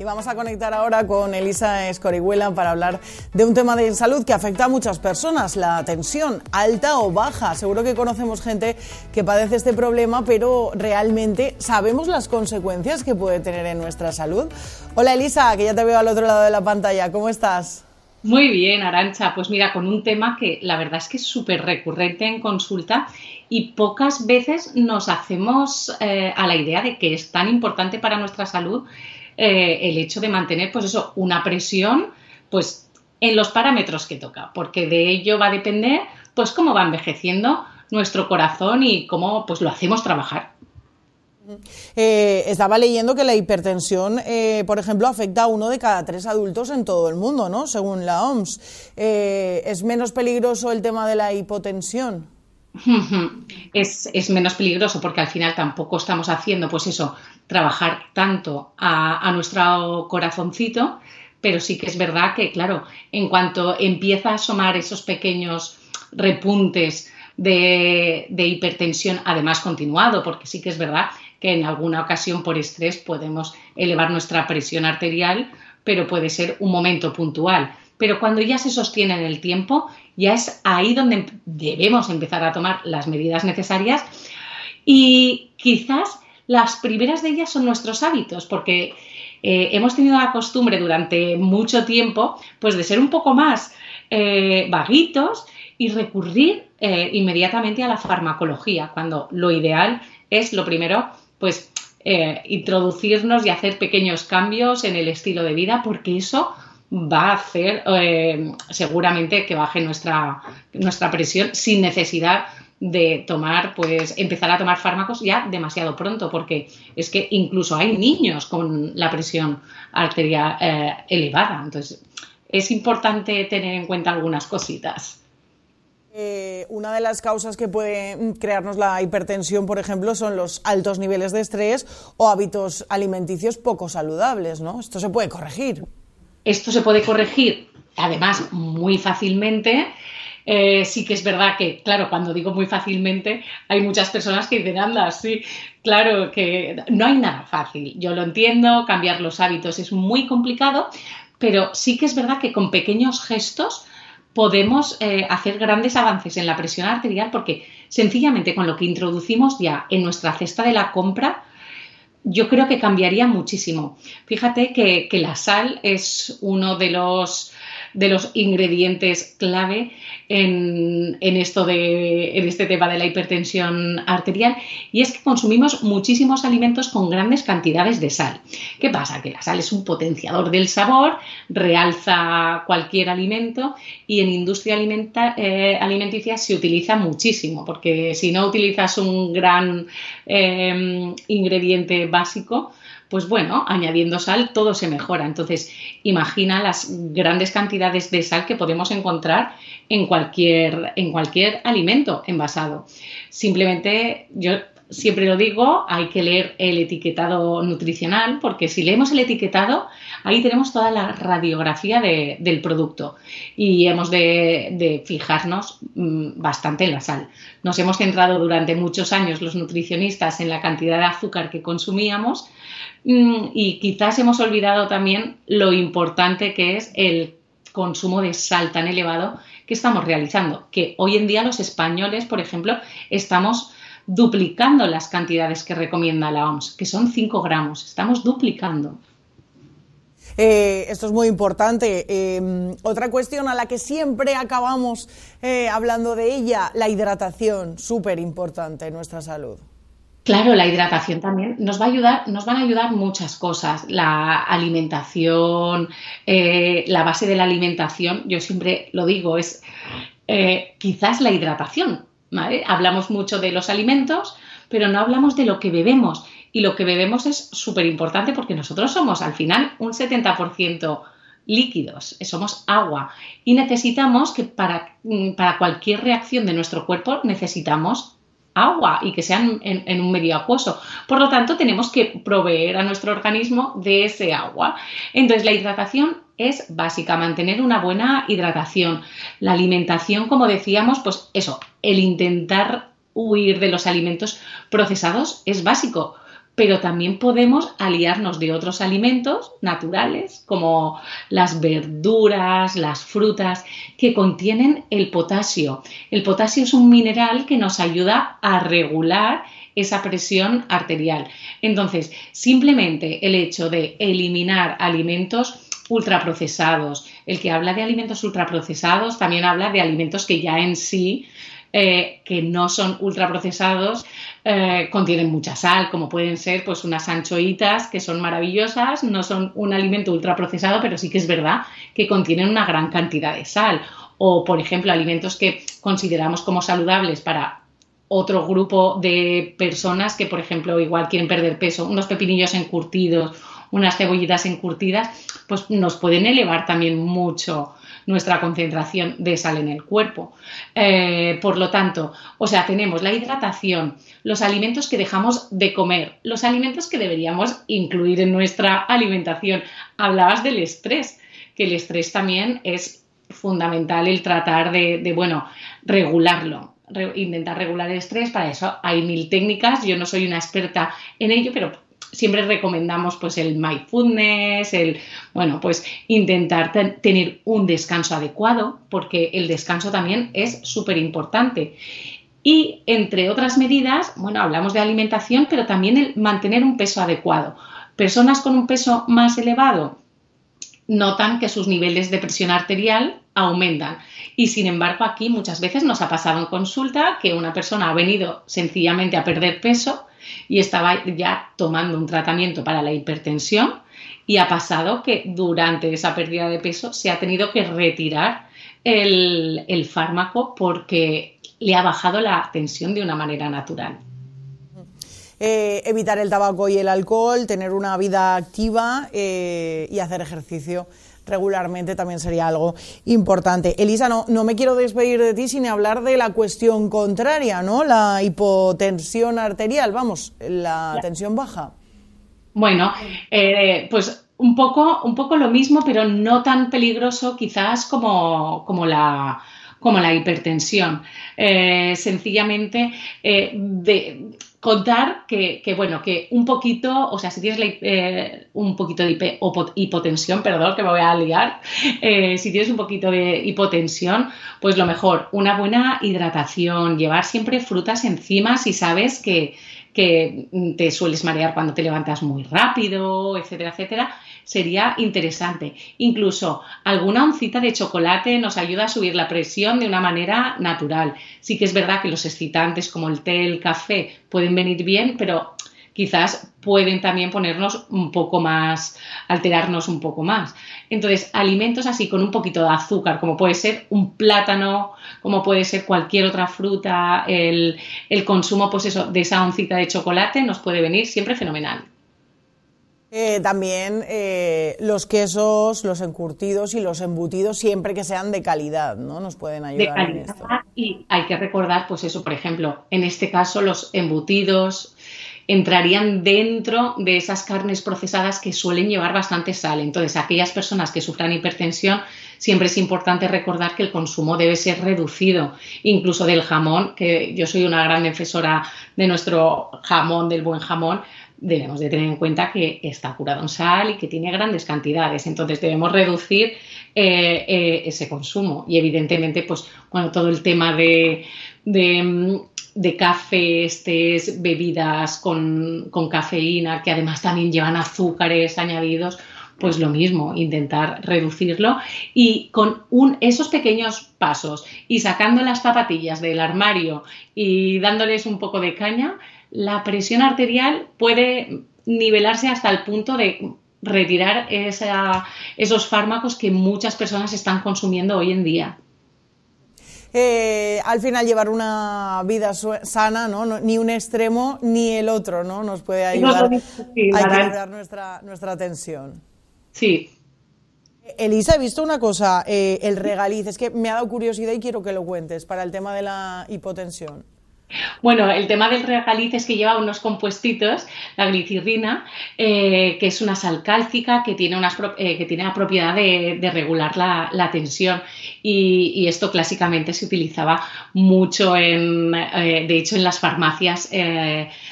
Y vamos a conectar ahora con Elisa Escorihuela para hablar de un tema de salud que afecta a muchas personas, la tensión, alta o baja. Seguro que conocemos gente que padece este problema, pero realmente sabemos las consecuencias que puede tener en nuestra salud. Hola Elisa, que ya te veo al otro lado de la pantalla, ¿cómo estás? Muy bien, Arancha. Pues mira, con un tema que la verdad es que es súper recurrente en consulta y pocas veces nos hacemos eh, a la idea de que es tan importante para nuestra salud eh, el hecho de mantener, pues eso, una presión, pues en los parámetros que toca, porque de ello va a depender, pues cómo va envejeciendo nuestro corazón y cómo, pues lo hacemos trabajar. Eh, estaba leyendo que la hipertensión, eh, por ejemplo, afecta a uno de cada tres adultos en todo el mundo, ¿no? Según la OMS. ¿Es menos peligroso el tema de la hipotensión? Es, menos peligroso porque al final tampoco estamos haciendo, pues eso, trabajar tanto a, nuestro corazoncito, pero sí que es verdad que, claro, en cuanto empieza a asomar esos pequeños repuntes de, hipertensión, además continuado, porque sí que es verdad que en alguna ocasión por estrés podemos elevar nuestra presión arterial, pero puede ser un momento puntual. Pero cuando ya se sostiene en el tiempo, ya es ahí donde debemos empezar a tomar las medidas necesarias y quizás las primeras de ellas son nuestros hábitos, porque eh, hemos tenido la costumbre durante mucho tiempo pues de ser un poco más eh, vaguitos y recurrir eh, inmediatamente a la farmacología, cuando lo ideal es lo primero, pues introducirnos y hacer pequeños cambios en el estilo de vida, porque eso va a hacer eh, seguramente que baje nuestra, nuestra presión sin necesidad de tomar, pues empezar a tomar fármacos ya demasiado pronto, porque es que incluso hay niños con la presión arterial eh, elevada. Entonces, es importante tener en cuenta algunas cositas. Eh, una de las causas que puede crearnos la hipertensión, por ejemplo, son los altos niveles de estrés o hábitos alimenticios poco saludables, ¿no? Esto se puede corregir. Esto se puede corregir, además, muy fácilmente. Eh, sí que es verdad que, claro, cuando digo muy fácilmente, hay muchas personas que dicen, anda, sí, claro que no hay nada fácil. Yo lo entiendo, cambiar los hábitos es muy complicado, pero sí que es verdad que con pequeños gestos podemos eh, hacer grandes avances en la presión arterial porque sencillamente con lo que introducimos ya en nuestra cesta de la compra, yo creo que cambiaría muchísimo. Fíjate que, la sal es uno de los, de los ingredientes clave en, esto de, en este tema de la hipertensión arterial y es que consumimos muchísimos alimentos con grandes cantidades de sal. ¿Qué pasa? Que la sal es un potenciador del sabor, realza cualquier alimento y en industria eh, alimenticia se utiliza muchísimo porque si no utilizas un gran eh, ingrediente básico, pues bueno, añadiendo sal todo se mejora. Entonces, imagina las grandes cantidades de sal que podemos encontrar en cualquier, en cualquier alimento envasado. Simplemente yo siempre lo digo, hay que leer el etiquetado nutricional, porque si leemos el etiquetado, ahí tenemos toda la radiografía del producto y hemos de, fijarnos mm, bastante en la sal. Nos hemos centrado durante muchos años los nutricionistas en la cantidad de azúcar que consumíamos mm, y quizás hemos olvidado también lo importante que es el consumo de sal tan elevado que estamos realizando, que hoy en día los españoles, por ejemplo, estamos duplicando las cantidades que recomienda la OMS, que son 5 gramos, estamos duplicando. Eh, esto es muy importante. Eh, otra cuestión a la que siempre acabamos eh, hablando de ella, la hidratación, súper importante en nuestra salud. Claro, la hidratación también nos va a ayudar, nos van a ayudar muchas cosas. La alimentación, la base de la alimentación, yo siempre lo digo, es quizás la hidratación. Hablamos mucho de los alimentos, pero no hablamos de lo que bebemos. Y lo que bebemos es súper importante porque nosotros somos al final un 70% líquidos, somos agua. Y necesitamos que para, mm, para cualquier reacción de nuestro cuerpo necesitamos agua y que sean en, un medio acuoso. Por lo tanto, tenemos que proveer a nuestro organismo de ese agua. Entonces, la hidratación es básica, mantener una buena hidratación. La alimentación, como decíamos, pues eso, el intentar huir de los alimentos procesados es básico pero también podemos aliarnos de otros alimentos naturales, como las verduras, las frutas, que contienen el potasio. El potasio es un mineral que nos ayuda a regular esa presión arterial. Entonces, simplemente el hecho de eliminar alimentos ultraprocesados, el que habla de alimentos ultraprocesados también habla de alimentos que ya en sí eh, que no son ultraprocesados eh, contienen mucha sal, como pueden ser pues unas anchoitas que son maravillosas, no son un alimento ultraprocesado, pero sí que es verdad que contienen una gran cantidad de sal. O, por ejemplo, alimentos que consideramos como saludables para otro grupo de personas que, por ejemplo, igual quieren perder peso, unos pepinillos encurtidos, unas cebollitas encurtidas, pues nos pueden elevar también mucho nuestra concentración de sal en el cuerpo. Eh, por lo tanto, o sea, tenemos la hidratación, los alimentos que dejamos de comer, los alimentos que deberíamos incluir en nuestra alimentación. Hablabas del estrés, que el estrés también es fundamental el tratar de, bueno, regularlo intentar regular el estrés, para eso hay mil técnicas, yo no soy una experta en ello, pero siempre recomendamos pues el mindfulness, el, bueno, pues intentar tener un descanso adecuado, porque el descanso también es súper importante. Y entre otras medidas, bueno, hablamos de alimentación, pero también el mantener un peso adecuado. Personas con un peso más elevado notan que sus niveles de presión arterial aumentan. Y sin embargo, aquí muchas veces nos ha pasado en consulta que una persona ha venido sencillamente a perder peso y estaba ya tomando un tratamiento para la hipertensión y ha pasado que durante esa pérdida de peso se ha tenido que retirar el, fármaco porque le ha bajado la tensión de una manera natural. Eh, evitar el tabaco y el alcohol, tener una vida activa eh, y hacer ejercicio regularmente también sería algo importante. Elisa, no, no me quiero despedir de ti sin hablar de la cuestión contraria, ¿no? La hipotensión arterial, vamos, la tensión baja. Bueno, eh, pues un poco, un poco lo mismo, pero no tan peligroso quizás como, como la como la hipertensión. Eh, sencillamente, eh, de, contar que, bueno, que un poquito, o sea, si tienes eh, un poquito de hipotensión, perdón, que me voy a liar, si tienes un poquito de hipotensión, pues lo mejor, una buena hidratación, llevar siempre frutas encima si sabes que, que te sueles marear cuando te levantas muy rápido, etcétera, etcétera sería interesante. Incluso alguna oncita de chocolate nos ayuda a subir la presión de una manera natural. Sí que es verdad que los excitantes como el té, el café pueden venir bien, pero quizás pueden también ponernos un poco más, alterarnos un poco más. Entonces, alimentos así con un poquito de azúcar, como puede ser un plátano, como puede ser cualquier otra fruta, el, consumo pues de esa oncita de chocolate nos puede venir siempre fenomenal. Eh, también eh, los quesos, los encurtidos y los embutidos, siempre que sean de calidad, ¿no? Nos pueden ayudar de calidad, Y hay que recordar, pues eso, por ejemplo, en este caso los embutidos entrarían dentro de esas carnes procesadas que suelen llevar bastante sal. Entonces, aquellas personas que sufran hipertensión, siempre es importante recordar que el consumo debe ser reducido, incluso del jamón, que yo soy una gran defensora de nuestro jamón, del buen jamón, debemos de tener en cuenta que está curado en sal y que tiene grandes cantidades. Entonces debemos reducir eh, eh, ese consumo. Y evidentemente, pues, bueno, todo el tema de, de, cafés, bebidas con, con, cafeína, que además también llevan azúcares añadidos, pues lo mismo, intentar reducirlo y con esos pequeños pasos y sacando las zapatillas del armario y dándoles un poco de caña, la presión arterial puede nivelarse hasta el punto de retirar esos fármacos que muchas personas están consumiendo hoy en día. Eh, al final llevar una vida sana, ¿no? Ni un extremo ni el otro, ¿no? Nos puede ayudar a equilibrar nuestra, nuestra tensión. Sí. Elisa, he visto una cosa, eh, el regaliz, es que me ha dado curiosidad y quiero que lo cuentes para el tema de la hipotensión. Bueno, el tema del regaliz es que lleva unos compuestitos, la glicirrina, eh, que es una sal cálcica que tiene, eh, que tiene la propiedad de, regular la, tensión. Y, esto clásicamente se utilizaba mucho, en, eh, de hecho, en las farmacias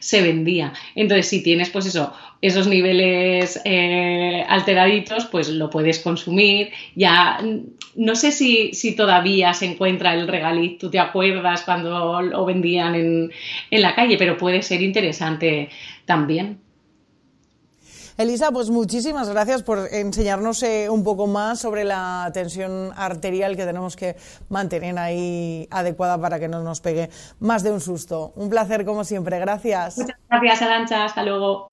se vendía. Entonces, si tienes, pues eso, esos niveles eh, alteraditos, pues lo puedes consumir. Ya no sé si, si, todavía se encuentra el regaliz, tú te acuerdas cuando lo vendían en, en la calle, pero puede ser interesante también. Elisa, pues muchísimas gracias por enseñarnos eh, un poco más sobre la tensión arterial que tenemos que mantener ahí adecuada para que no nos pegue más de un susto. Un placer como siempre, gracias. Muchas gracias, Arancha, hasta luego.